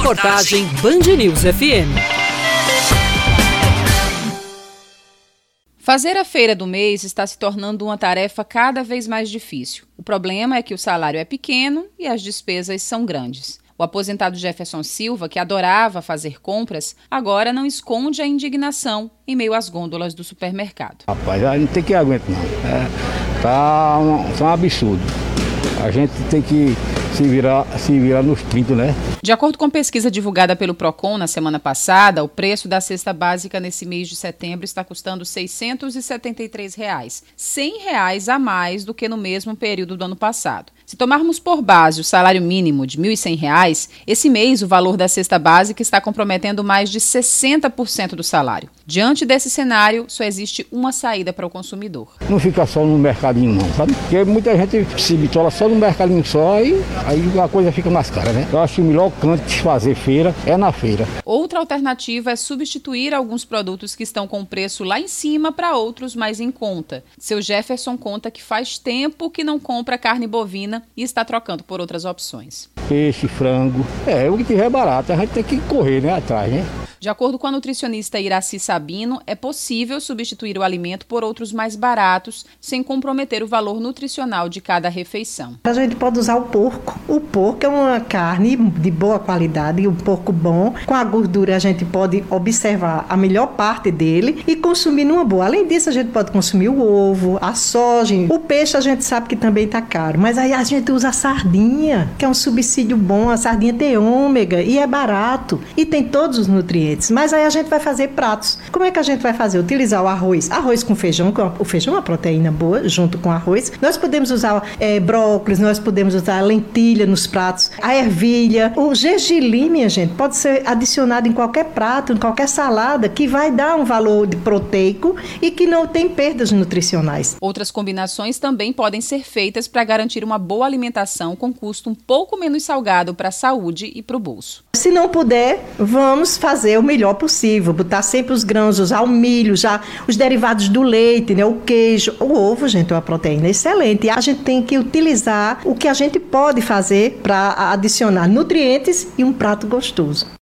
Reportagem Band News FM. Fazer a feira do mês está se tornando uma tarefa cada vez mais difícil. O problema é que o salário é pequeno e as despesas são grandes. O aposentado Jefferson Silva, que adorava fazer compras, agora não esconde a indignação em meio às gôndolas do supermercado. Rapaz, não tem que aguentar não. É, tá, um, tá um absurdo. A gente tem que se virar, se virar nos 30, né? De acordo com pesquisa divulgada pelo Procon na semana passada, o preço da cesta básica nesse mês de setembro está custando 673 reais, 100 reais a mais do que no mesmo período do ano passado. Se tomarmos por base o salário mínimo de R$ 1.100, esse mês o valor da cesta básica está comprometendo mais de 60% do salário. Diante desse cenário, só existe uma saída para o consumidor. Não fica só no mercadinho não, sabe? Porque muita gente se bitola só no mercadinho só e aí a coisa fica mais cara, né? Eu acho melhor canto de fazer feira é na feira. Outra alternativa é substituir alguns produtos que estão com preço lá em cima para outros mais em conta. Seu Jefferson conta que faz tempo que não compra carne bovina e está trocando por outras opções. Peixe, frango, é, o que tiver barato, a gente tem que correr né, atrás, né? De acordo com a nutricionista Iraci Sabino, é possível substituir o alimento por outros mais baratos, sem comprometer o valor nutricional de cada refeição. A gente pode usar o porco. O porco é uma carne de boa qualidade, um porco bom. Com a gordura, a gente pode observar a melhor parte dele e consumir numa boa. Além disso, a gente pode consumir o ovo, a soja. O peixe a gente sabe que também está caro, mas aí a gente usa a sardinha, que é um subsídio bom. A sardinha tem ômega e é barato e tem todos os nutrientes nutrientes. Mas aí a gente vai fazer pratos. Como é que a gente vai fazer? Utilizar o arroz, arroz com feijão, que o feijão é uma proteína boa, junto com arroz. Nós podemos usar é, brócolis, nós podemos usar lentilha nos pratos, a ervilha. O gergelim, minha gente, pode ser adicionado em qualquer prato, em qualquer salada, que vai dar um valor de proteico e que não tem perdas nutricionais. Outras combinações também podem ser feitas para garantir uma boa alimentação com custo um pouco menos salgado para a saúde e para o bolso. Se não puder, vamos fazer o melhor possível, botar sempre os grãos, usar o milho, já os derivados do leite, né, o queijo, o ovo, gente, é uma proteína excelente. E a gente tem que utilizar o que a gente pode fazer para adicionar nutrientes e um prato gostoso.